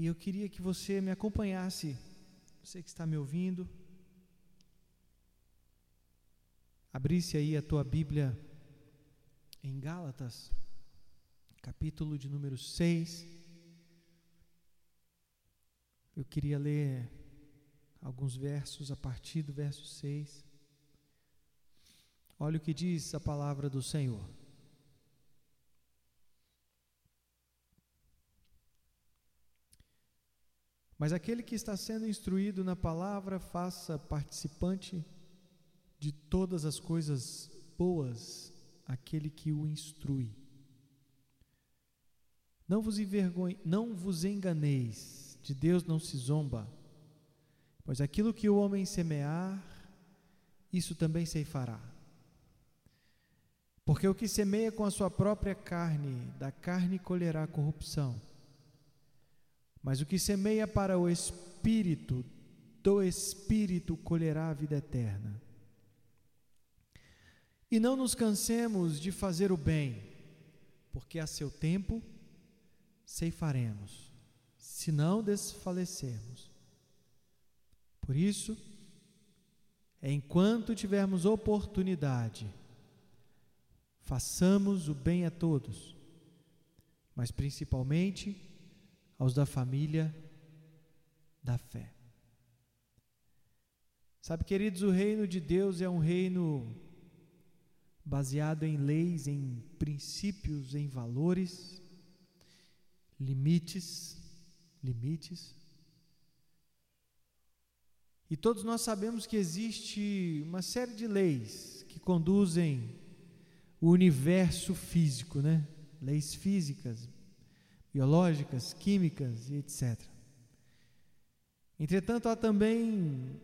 E eu queria que você me acompanhasse, você que está me ouvindo, abrisse aí a tua Bíblia em Gálatas, capítulo de número 6. Eu queria ler alguns versos a partir do verso 6. Olha o que diz a palavra do Senhor. Mas aquele que está sendo instruído na palavra, faça participante de todas as coisas boas aquele que o instrui. Não vos, envergonhe, não vos enganeis, de Deus não se zomba, pois aquilo que o homem semear, isso também ceifará. Porque o que semeia com a sua própria carne, da carne colherá corrupção. Mas o que semeia para o espírito, do espírito colherá a vida eterna. E não nos cansemos de fazer o bem, porque a seu tempo ceifaremos, se não desfalecermos. Por isso, enquanto tivermos oportunidade, Façamos o bem a todos, mas principalmente aos da família da fé. Sabe, queridos, o reino de Deus é um reino baseado em leis, em princípios, em valores, limites, limites. E todos nós sabemos que existe uma série de leis que conduzem o universo físico, né? Leis físicas, biológicas, químicas e etc. Entretanto, há também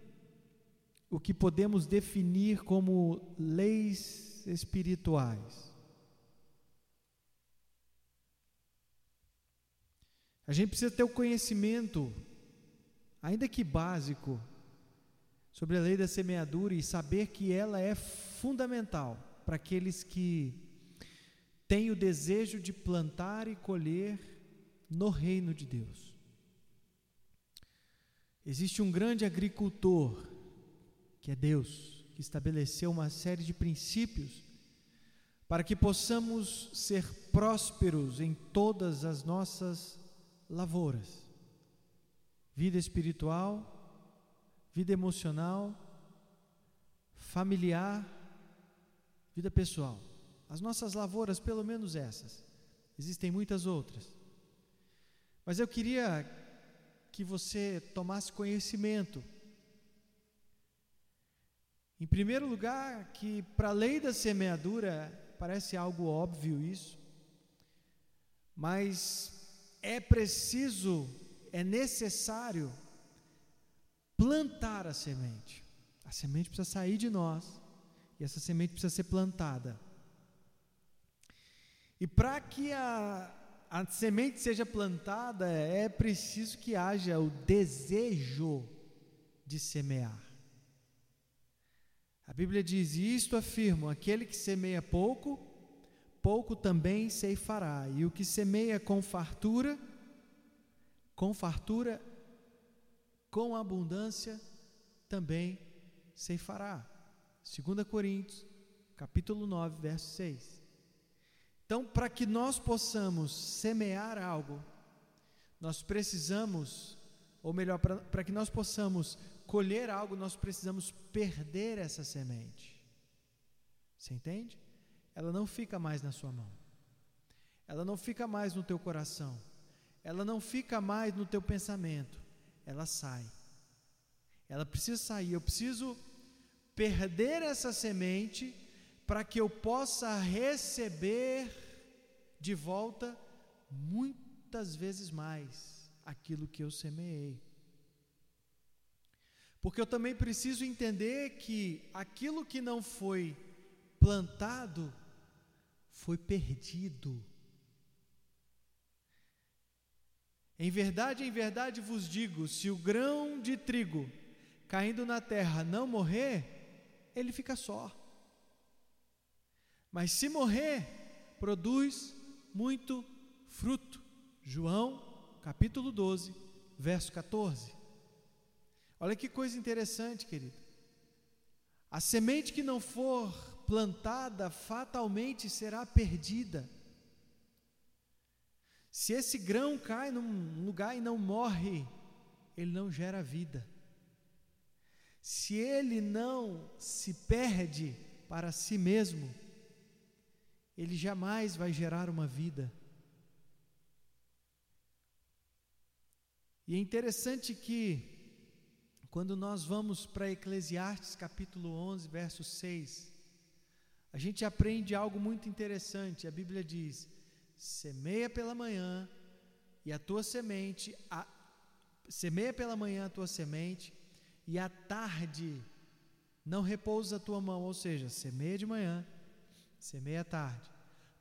o que podemos definir como leis espirituais. A gente precisa ter o conhecimento, ainda que básico, sobre a lei da semeadura e saber que ela é fundamental para aqueles que têm o desejo de plantar e colher no reino de Deus. Existe um grande agricultor, que é Deus, que estabeleceu uma série de princípios para que possamos ser prósperos em todas as nossas lavouras vida espiritual, vida emocional, familiar Vida pessoal. As nossas lavouras, pelo menos essas. Existem muitas outras. Mas eu queria que você tomasse conhecimento. Em primeiro lugar, que para a lei da semeadura, parece algo óbvio isso, mas é preciso, é necessário plantar a semente. A semente precisa sair de nós e essa semente precisa ser plantada. E para que a, a semente seja plantada, é preciso que haja o desejo de semear. A Bíblia diz: Isto afirmo: aquele que semeia pouco, pouco também ceifará, e o que semeia com fartura, com fartura, com abundância, também ceifará. 2 Coríntios, capítulo 9, verso 6. Então, para que nós possamos semear algo, nós precisamos, ou melhor, para que nós possamos colher algo, nós precisamos perder essa semente. Você entende? Ela não fica mais na sua mão. Ela não fica mais no teu coração. Ela não fica mais no teu pensamento. Ela sai. Ela precisa sair. Eu preciso perder essa semente para que eu possa receber de volta muitas vezes mais aquilo que eu semeei. Porque eu também preciso entender que aquilo que não foi plantado foi perdido. Em verdade, em verdade vos digo: se o grão de trigo caindo na terra não morrer, ele fica só. Mas se morrer, produz muito fruto. João, capítulo 12, verso 14. Olha que coisa interessante, querido. A semente que não for plantada fatalmente será perdida. Se esse grão cai num lugar e não morre, ele não gera vida. Se ele não se perde para si mesmo, ele jamais vai gerar uma vida. E é interessante que, quando nós vamos para Eclesiastes capítulo 11, verso 6, a gente aprende algo muito interessante. A Bíblia diz: semeia pela manhã e a tua semente, a, semeia pela manhã a tua semente e à tarde não repousa a tua mão, ou seja, semeia de manhã, semeia tarde,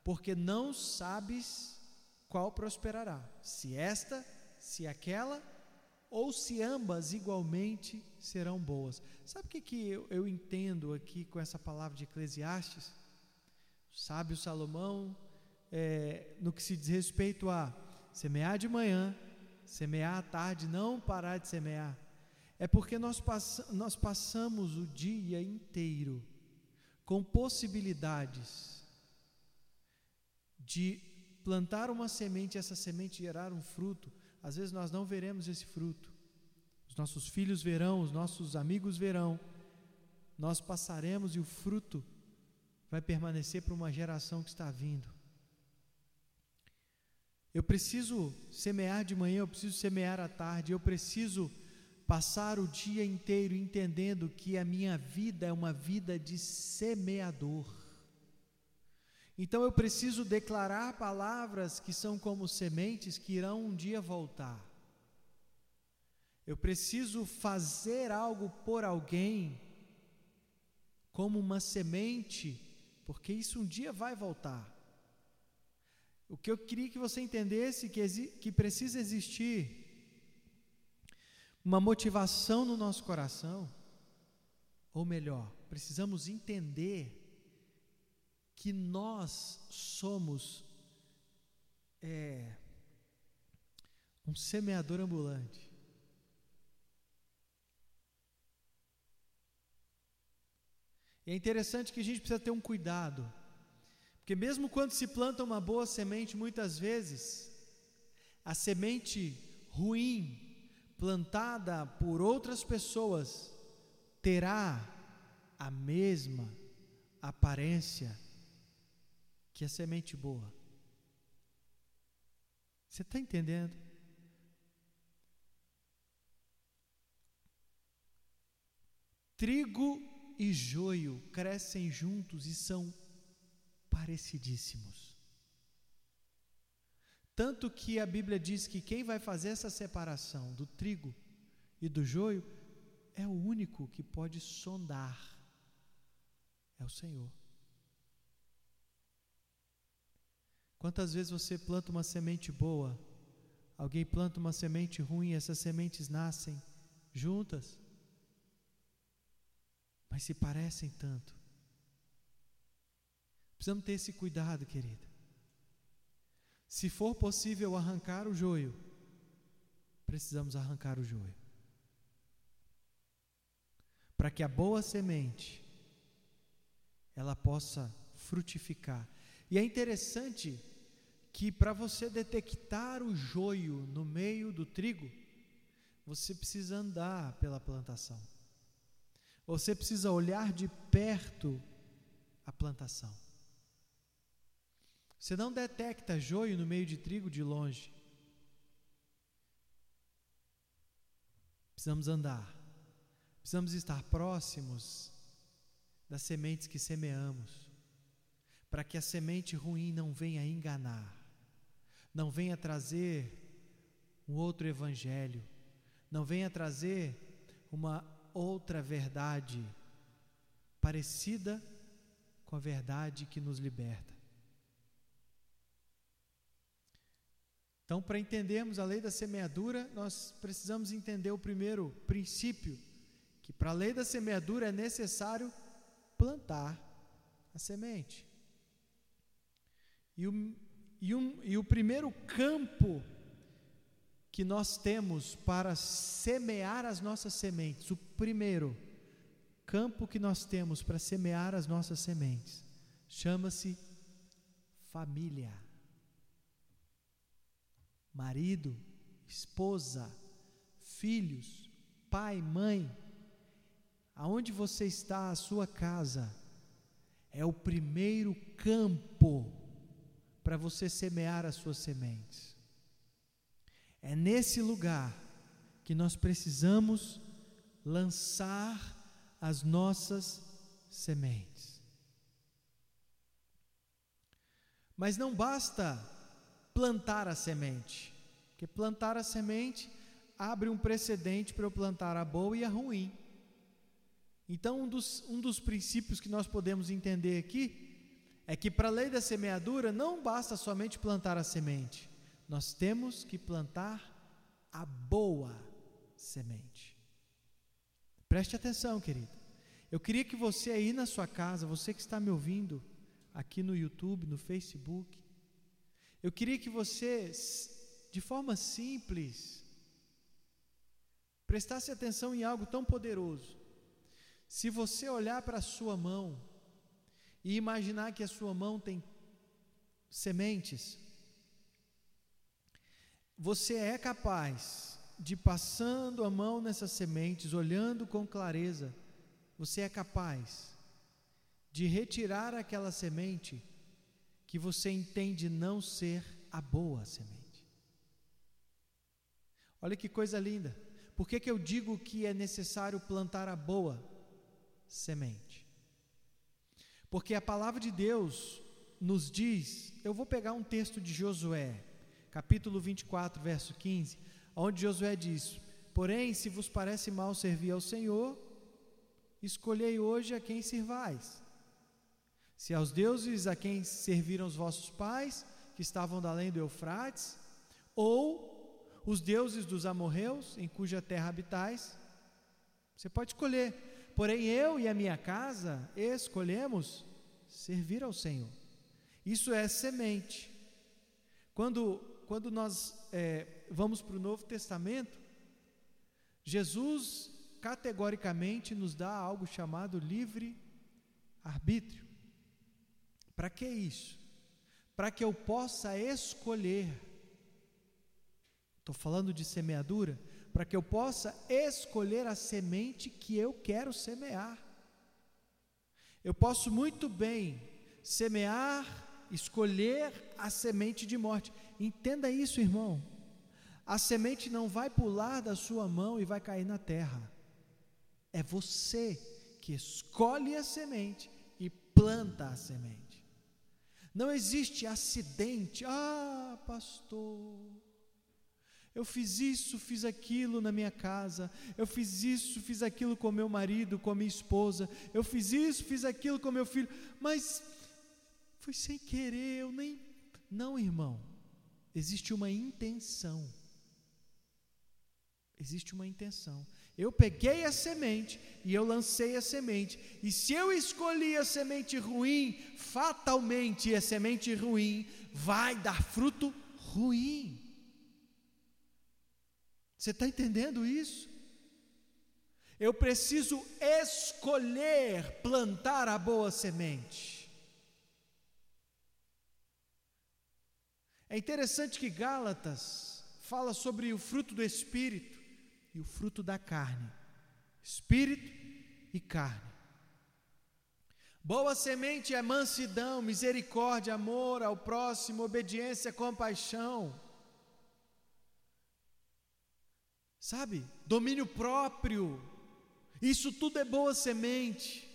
porque não sabes qual prosperará, se esta, se aquela, ou se ambas igualmente serão boas. Sabe o que, que eu, eu entendo aqui com essa palavra de Eclesiastes? O sábio Salomão é, no que se diz respeito a semear de manhã, semear à tarde, não parar de semear, é porque nós, pass nós passamos o dia inteiro com possibilidades de plantar uma semente e essa semente gerar um fruto. Às vezes nós não veremos esse fruto. Os nossos filhos verão, os nossos amigos verão. Nós passaremos e o fruto vai permanecer para uma geração que está vindo. Eu preciso semear de manhã, eu preciso semear à tarde, eu preciso passar o dia inteiro entendendo que a minha vida é uma vida de semeador. Então eu preciso declarar palavras que são como sementes que irão um dia voltar. Eu preciso fazer algo por alguém, como uma semente, porque isso um dia vai voltar. O que eu queria que você entendesse que, que precisa existir uma motivação no nosso coração, ou melhor, precisamos entender que nós somos é, um semeador ambulante. E é interessante que a gente precisa ter um cuidado porque mesmo quando se planta uma boa semente, muitas vezes a semente ruim plantada por outras pessoas terá a mesma aparência que a semente boa. Você está entendendo? Trigo e joio crescem juntos e são parecidíssimos. Tanto que a Bíblia diz que quem vai fazer essa separação do trigo e do joio é o único que pode sondar. É o Senhor. Quantas vezes você planta uma semente boa, alguém planta uma semente ruim, essas sementes nascem juntas, mas se parecem tanto. Precisamos ter esse cuidado, querida. Se for possível arrancar o joio, precisamos arrancar o joio. Para que a boa semente ela possa frutificar. E é interessante que para você detectar o joio no meio do trigo, você precisa andar pela plantação. Você precisa olhar de perto a plantação. Você não detecta joio no meio de trigo de longe. Precisamos andar. Precisamos estar próximos das sementes que semeamos, para que a semente ruim não venha enganar, não venha trazer um outro evangelho, não venha trazer uma outra verdade parecida com a verdade que nos liberta. Então, para entendermos a lei da semeadura, nós precisamos entender o primeiro princípio, que para a lei da semeadura é necessário plantar a semente. E o, e um, e o primeiro campo que nós temos para semear as nossas sementes. O primeiro campo que nós temos para semear as nossas sementes chama-se família. Marido, esposa, filhos, pai, mãe, aonde você está, a sua casa, é o primeiro campo para você semear as suas sementes. É nesse lugar que nós precisamos lançar as nossas sementes. Mas não basta plantar a semente, porque plantar a semente abre um precedente para eu plantar a boa e a ruim. Então, um dos, um dos princípios que nós podemos entender aqui é que, para a lei da semeadura, não basta somente plantar a semente, nós temos que plantar a boa semente. Preste atenção, querido. Eu queria que você aí na sua casa, você que está me ouvindo aqui no YouTube, no Facebook, eu queria que você, de forma simples, prestasse atenção em algo tão poderoso. Se você olhar para a sua mão e imaginar que a sua mão tem sementes, você é capaz de passando a mão nessas sementes, olhando com clareza, você é capaz de retirar aquela semente que você entende não ser a boa semente. Olha que coisa linda. Por que, que eu digo que é necessário plantar a boa semente? Porque a palavra de Deus nos diz, eu vou pegar um texto de Josué, capítulo 24, verso 15, onde Josué diz: Porém, se vos parece mal servir ao Senhor, escolhei hoje a quem servais. Se aos deuses a quem serviram os vossos pais, que estavam da além do Eufrates, ou os deuses dos amorreus, em cuja terra habitais, você pode escolher. Porém, eu e a minha casa escolhemos servir ao Senhor. Isso é semente. Quando quando nós é, vamos para o Novo Testamento, Jesus categoricamente nos dá algo chamado livre arbítrio. Para que isso? Para que eu possa escolher. Estou falando de semeadura, para que eu possa escolher a semente que eu quero semear. Eu posso muito bem semear, escolher a semente de morte. Entenda isso, irmão. A semente não vai pular da sua mão e vai cair na terra. É você que escolhe a semente e planta a semente. Não existe acidente. Ah, pastor, eu fiz isso, fiz aquilo na minha casa. Eu fiz isso, fiz aquilo com meu marido, com a minha esposa. Eu fiz isso, fiz aquilo com meu filho. Mas foi sem querer, eu nem. Não, irmão existe uma intenção. Existe uma intenção. Eu peguei a semente e eu lancei a semente. E se eu escolhi a semente ruim, fatalmente a semente ruim vai dar fruto ruim. Você está entendendo isso? Eu preciso escolher plantar a boa semente. É interessante que Gálatas fala sobre o fruto do espírito e o fruto da carne. Espírito e carne. Boa semente é mansidão, misericórdia, amor ao próximo, obediência, compaixão. Sabe? Domínio próprio. Isso tudo é boa semente.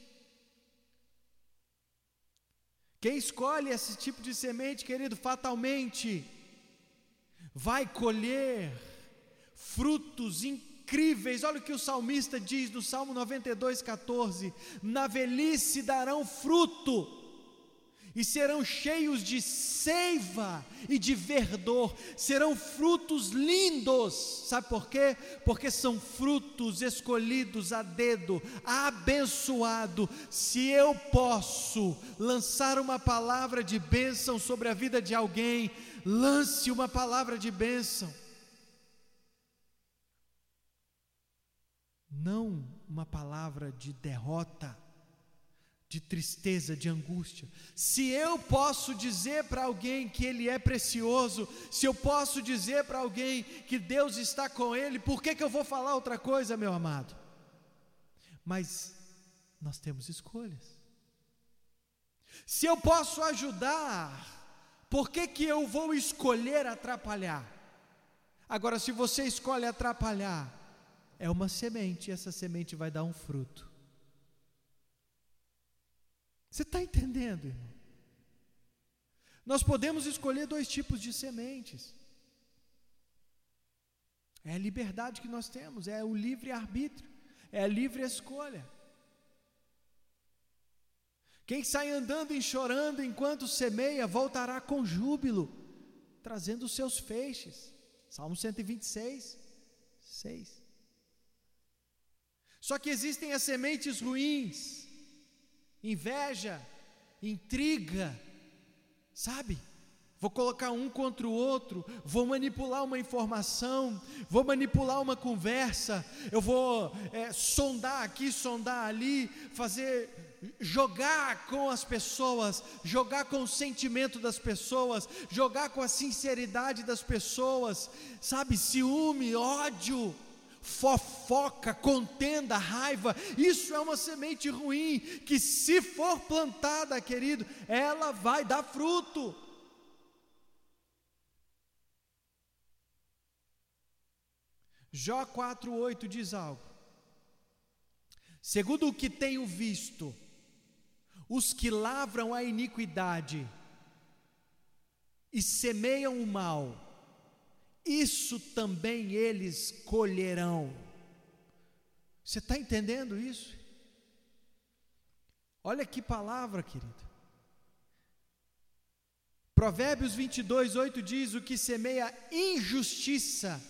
Quem escolhe esse tipo de semente, querido, fatalmente vai colher frutos incríveis. Olha o que o salmista diz no Salmo 92, 14: Na velhice darão fruto e serão cheios de seiva e de verdor, serão frutos lindos. Sabe por quê? Porque são frutos escolhidos a dedo, abençoado. Se eu posso lançar uma palavra de bênção sobre a vida de alguém, lance uma palavra de bênção. Não uma palavra de derrota, de tristeza, de angústia. Se eu posso dizer para alguém que ele é precioso, se eu posso dizer para alguém que Deus está com ele, por que, que eu vou falar outra coisa, meu amado? Mas nós temos escolhas. Se eu posso ajudar, por que, que eu vou escolher atrapalhar? Agora, se você escolhe atrapalhar, é uma semente, e essa semente vai dar um fruto. Você está entendendo, irmão? Nós podemos escolher dois tipos de sementes. É a liberdade que nós temos, é o livre arbítrio, é a livre escolha. Quem sai andando e chorando enquanto semeia, voltará com júbilo, trazendo os seus feixes. Salmo 126, 6. Só que existem as sementes ruins, inveja, intriga, sabe? Vou colocar um contra o outro, vou manipular uma informação, vou manipular uma conversa, eu vou é, sondar aqui, sondar ali, fazer, jogar com as pessoas, jogar com o sentimento das pessoas, jogar com a sinceridade das pessoas, sabe? Ciúme, ódio fofoca, contenda, raiva, isso é uma semente ruim, que se for plantada, querido, ela vai dar fruto. Jó 4,8 diz algo. Segundo o que tenho visto, os que lavram a iniquidade e semeiam o mal, isso também eles colherão. Você está entendendo isso? Olha que palavra, querido. Provérbios 22, 8 diz: O que semeia injustiça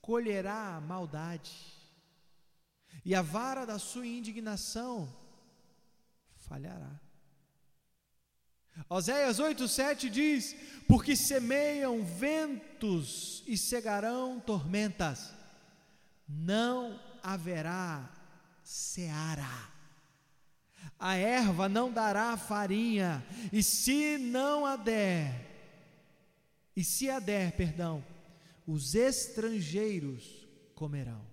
colherá maldade, e a vara da sua indignação falhará. Oséias 8,7 diz: Porque semeiam ventos e cegarão tormentas, não haverá seara. A erva não dará farinha, e se não a der, e se a der, perdão, os estrangeiros comerão.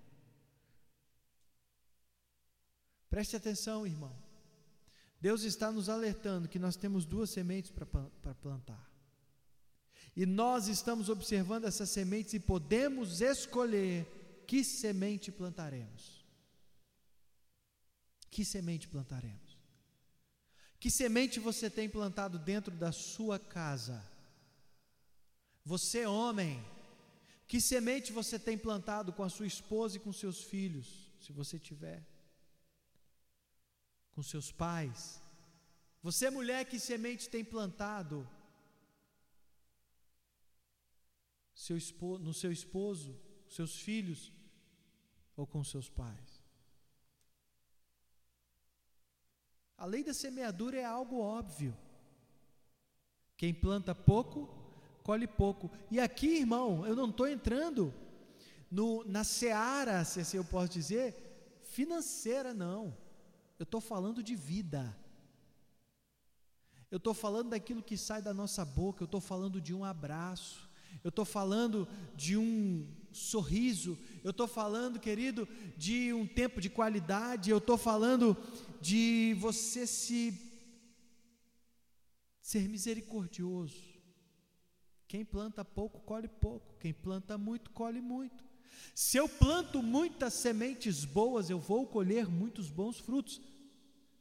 Preste atenção, irmão. Deus está nos alertando que nós temos duas sementes para plantar. E nós estamos observando essas sementes e podemos escolher que semente plantaremos. Que semente plantaremos? Que semente você tem plantado dentro da sua casa? Você, homem, que semente você tem plantado com a sua esposa e com seus filhos, se você tiver? Com seus pais. Você, mulher, que semente tem plantado seu no seu esposo, seus filhos ou com seus pais. A lei da semeadura é algo óbvio. Quem planta pouco, colhe pouco. E aqui, irmão, eu não estou entrando no, na seara, se assim eu posso dizer, financeira, não. Eu estou falando de vida. Eu estou falando daquilo que sai da nossa boca, eu estou falando de um abraço, eu estou falando de um sorriso, eu estou falando, querido, de um tempo de qualidade, eu estou falando de você se ser misericordioso. Quem planta pouco, colhe pouco, quem planta muito, colhe muito. Se eu planto muitas sementes boas, eu vou colher muitos bons frutos.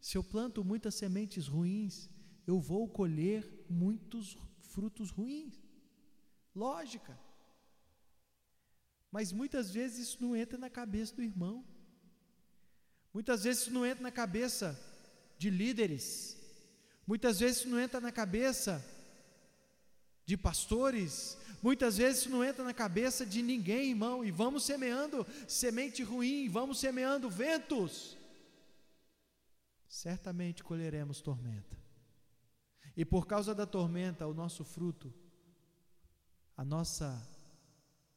Se eu planto muitas sementes ruins, eu vou colher muitos frutos ruins. Lógica. Mas muitas vezes isso não entra na cabeça do irmão. Muitas vezes isso não entra na cabeça de líderes. Muitas vezes isso não entra na cabeça de pastores, muitas vezes isso não entra na cabeça de ninguém, irmão, e vamos semeando semente ruim, vamos semeando ventos, certamente colheremos tormenta, e por causa da tormenta, o nosso fruto, a nossa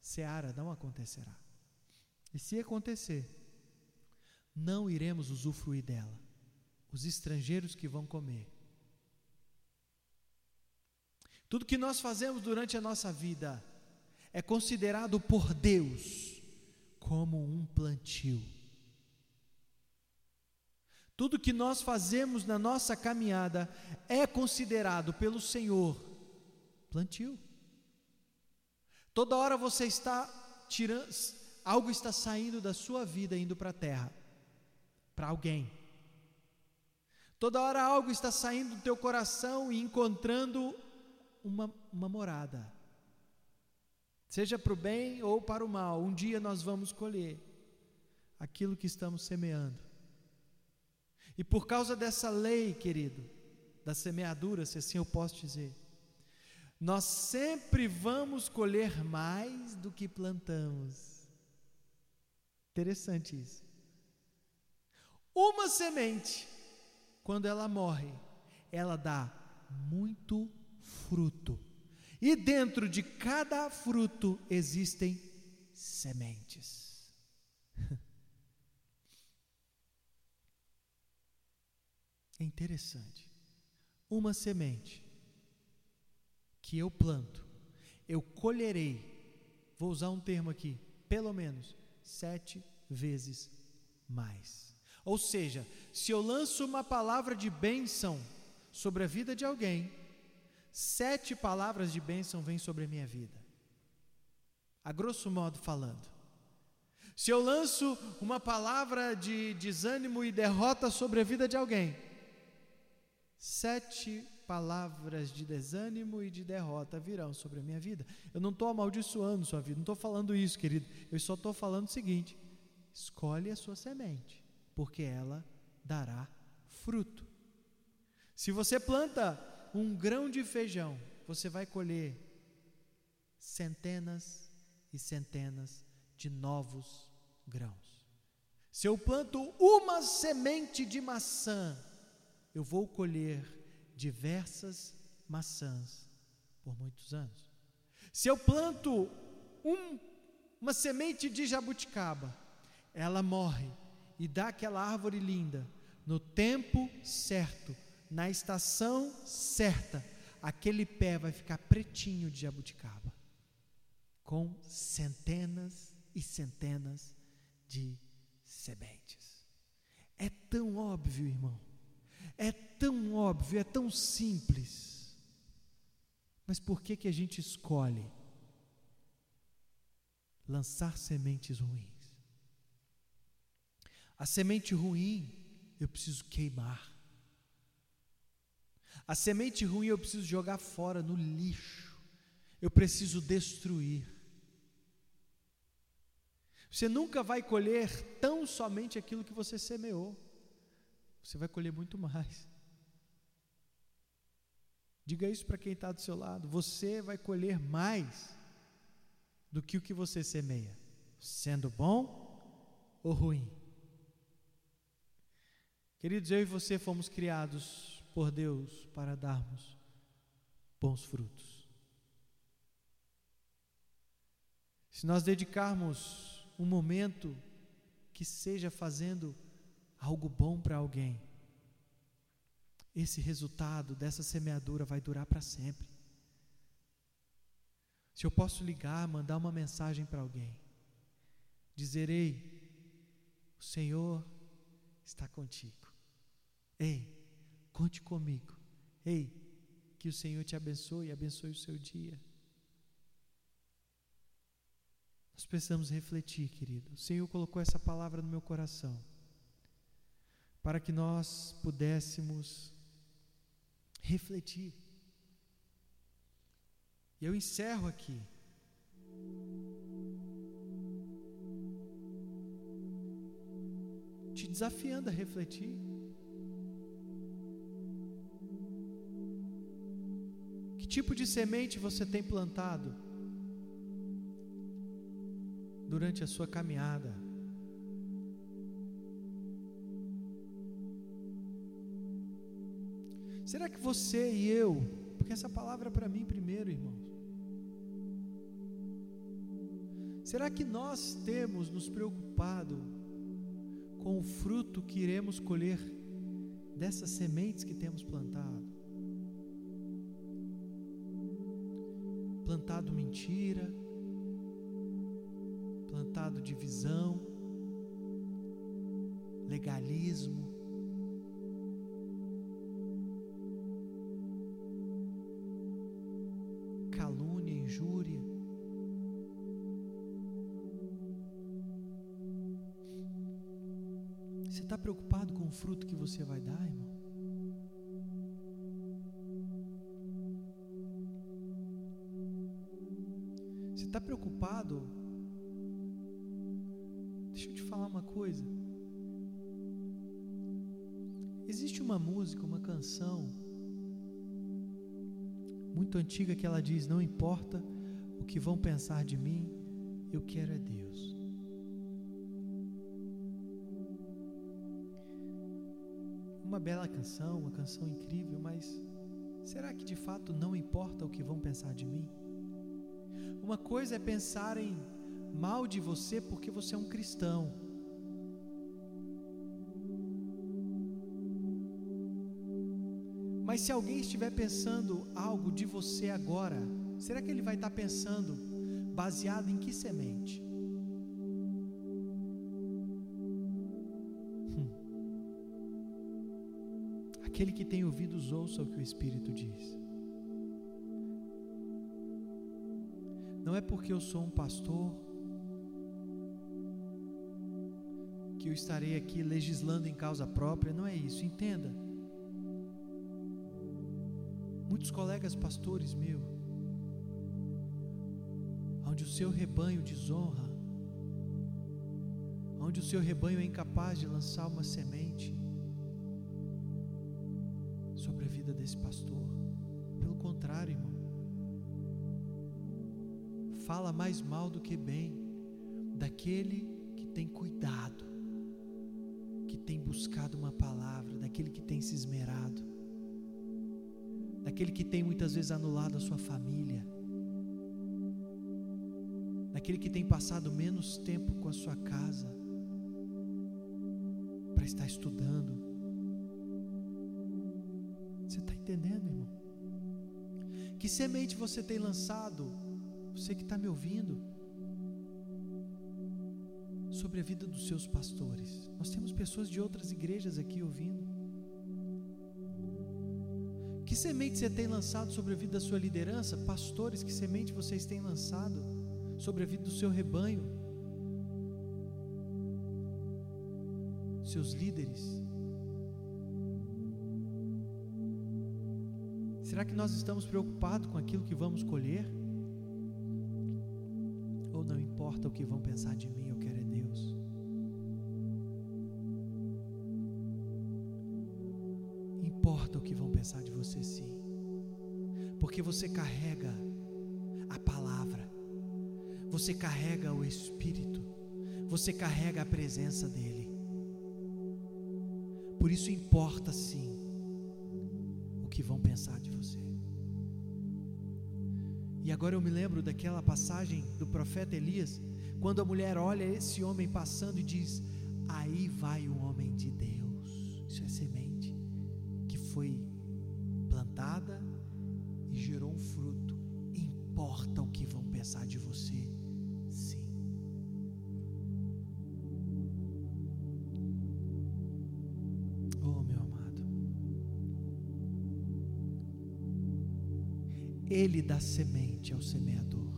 seara não acontecerá, e se acontecer, não iremos usufruir dela. Os estrangeiros que vão comer. Tudo que nós fazemos durante a nossa vida é considerado por Deus como um plantio. Tudo que nós fazemos na nossa caminhada é considerado pelo Senhor plantio. Toda hora você está tirando, algo está saindo da sua vida indo para a terra, para alguém. Toda hora algo está saindo do teu coração e encontrando uma, uma morada. Seja para o bem ou para o mal, um dia nós vamos colher aquilo que estamos semeando. E por causa dessa lei, querido, da semeadura, se assim eu posso dizer, nós sempre vamos colher mais do que plantamos. Interessante isso. Uma semente, quando ela morre, ela dá muito fruto. E dentro de cada fruto existem sementes. É interessante. Uma semente que eu planto, eu colherei, vou usar um termo aqui, pelo menos sete vezes mais. Ou seja, se eu lanço uma palavra de bênção sobre a vida de alguém, sete palavras de bênção vêm sobre a minha vida. A grosso modo falando. Se eu lanço uma palavra de desânimo e derrota sobre a vida de alguém, sete palavras de desânimo e de derrota virão sobre a minha vida. Eu não estou amaldiçoando sua vida, não estou falando isso, querido. Eu só estou falando o seguinte: escolhe a sua semente, porque ela dará fruto. Se você planta um grão de feijão, você vai colher centenas e centenas de novos grãos. Se eu planto uma semente de maçã, eu vou colher diversas maçãs por muitos anos. Se eu planto um, uma semente de jabuticaba, ela morre e dá aquela árvore linda no tempo certo na estação certa, aquele pé vai ficar pretinho de jabuticaba, com centenas e centenas de sementes. É tão óbvio, irmão. É tão óbvio, é tão simples. Mas por que que a gente escolhe lançar sementes ruins? A semente ruim eu preciso queimar. A semente ruim eu preciso jogar fora no lixo. Eu preciso destruir. Você nunca vai colher tão somente aquilo que você semeou. Você vai colher muito mais. Diga isso para quem está do seu lado. Você vai colher mais do que o que você semeia, sendo bom ou ruim. Queridos, eu e você fomos criados por Deus para darmos bons frutos. Se nós dedicarmos um momento que seja fazendo algo bom para alguém, esse resultado dessa semeadura vai durar para sempre. Se eu posso ligar, mandar uma mensagem para alguém, dizer: Ei, o Senhor está contigo. Ei, Conte comigo. Ei, que o Senhor te abençoe e abençoe o seu dia. Nós precisamos refletir, querido. O Senhor colocou essa palavra no meu coração para que nós pudéssemos refletir. E eu encerro aqui. Te desafiando a refletir. Que tipo de semente você tem plantado durante a sua caminhada? Será que você e eu, porque essa palavra é para mim primeiro, irmãos. Será que nós temos nos preocupado com o fruto que iremos colher dessas sementes que temos plantado. Plantado mentira, plantado divisão, legalismo, calúnia, injúria. Você está preocupado com o fruto que você vai dar, irmão? Você está preocupado? Deixa eu te falar uma coisa. Existe uma música, uma canção muito antiga que ela diz: Não importa o que vão pensar de mim, eu quero é Deus. Uma bela canção, uma canção incrível, mas será que de fato não importa o que vão pensar de mim? Uma coisa é pensarem mal de você porque você é um cristão. Mas se alguém estiver pensando algo de você agora, será que ele vai estar pensando baseado em que semente? Hum. Aquele que tem ouvidos, ouça o que o Espírito diz. Não é porque eu sou um pastor que eu estarei aqui legislando em causa própria, não é isso, entenda. Muitos colegas pastores meu, onde o seu rebanho desonra, onde o seu rebanho é incapaz de lançar uma semente sobre a vida desse pastor. Pelo contrário, irmão, fala mais mal do que bem daquele que tem cuidado, que tem buscado uma palavra, daquele que tem se esmerado daquele que tem muitas vezes anulado a sua família, daquele que tem passado menos tempo com a sua casa para estar estudando. Você está entendendo, irmão? Que semente você tem lançado, você que está me ouvindo, sobre a vida dos seus pastores? Nós temos pessoas de outras igrejas aqui ouvindo. Que semente você tem lançado sobre a vida da sua liderança? Pastores, que semente vocês têm lançado sobre a vida do seu rebanho? Seus líderes? Será que nós estamos preocupados com aquilo que vamos colher? Não importa o que vão pensar de mim, eu quero é Deus? importa o que vão pensar de você, sim, porque você carrega a palavra, você carrega o Espírito, você carrega a presença dEle. Por isso importa sim o que vão pensar de você. Agora eu me lembro daquela passagem do profeta Elias, quando a mulher olha esse homem passando e diz: Aí vai o homem de Deus. Isso é semente foi plantada e gerou um fruto. Importa o que vão pensar de você, Ele dá semente ao semeador.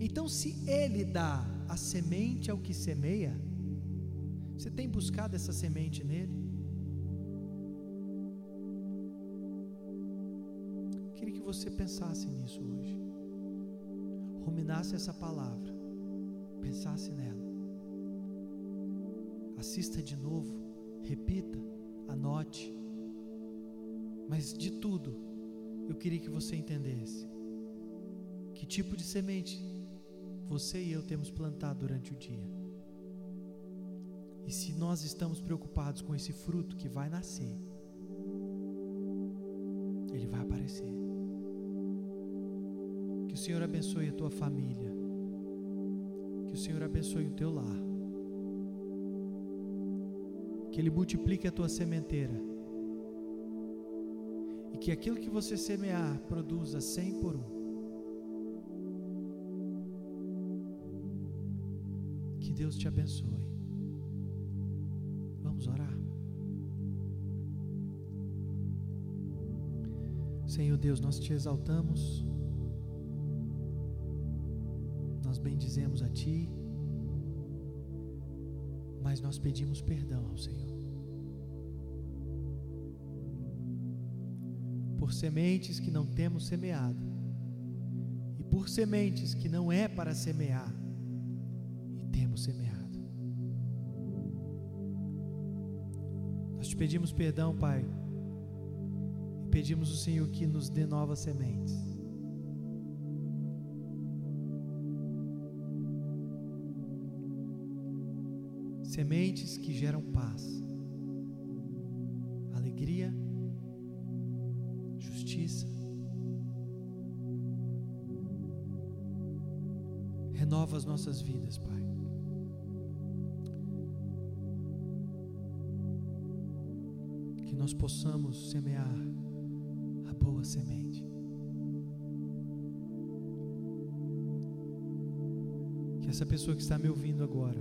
Então, se ele dá a semente ao que semeia, você tem buscado essa semente nele? você pensasse nisso hoje, ruminasse essa palavra, pensasse nela, assista de novo, repita, anote, mas de tudo, eu queria que você entendesse que tipo de semente você e eu temos plantado durante o dia. E se nós estamos preocupados com esse fruto que vai nascer, ele vai aparecer. Que o Senhor abençoe a tua família. Que o Senhor abençoe o teu lar. que Ele multiplique a tua sementeira e que aquilo que você semear produza cem por um. Que Deus te abençoe. Vamos orar. Senhor Deus, nós te exaltamos, nós bendizemos a Ti, mas nós pedimos perdão ao Senhor. Sementes que não temos semeado, e por sementes que não é para semear, e temos semeado. Nós te pedimos perdão, Pai Pedimos ao Senhor que nos dê novas sementes. Sementes que geram paz, alegria, justiça. Nossas vidas, Pai. Que nós possamos semear boa semente. Que essa pessoa que está me ouvindo agora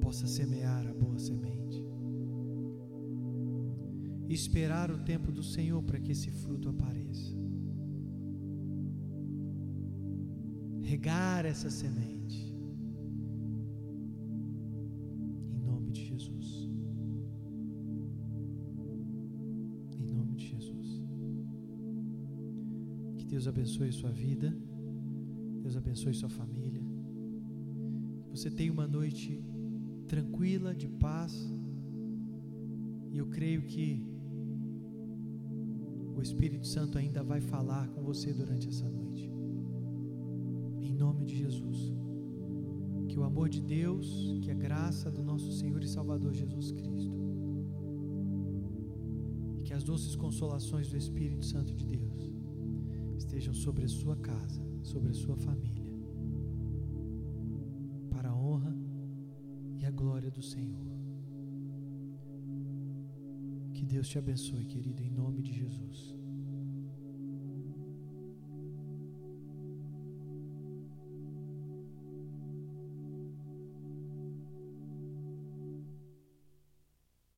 possa semear a boa semente. E esperar o tempo do Senhor para que esse fruto apareça. Regar essa semente Deus abençoe sua vida. Deus abençoe sua família. Que você tenha uma noite tranquila, de paz. E eu creio que o Espírito Santo ainda vai falar com você durante essa noite. Nome de Jesus. Que o amor de Deus, que a graça do nosso Senhor e Salvador Jesus Cristo, e que as doces consolações do Espírito Santo de Deus estejam sobre a sua casa, sobre a sua família, para a honra e a glória do Senhor. Que Deus te abençoe, querido, em nome de Jesus.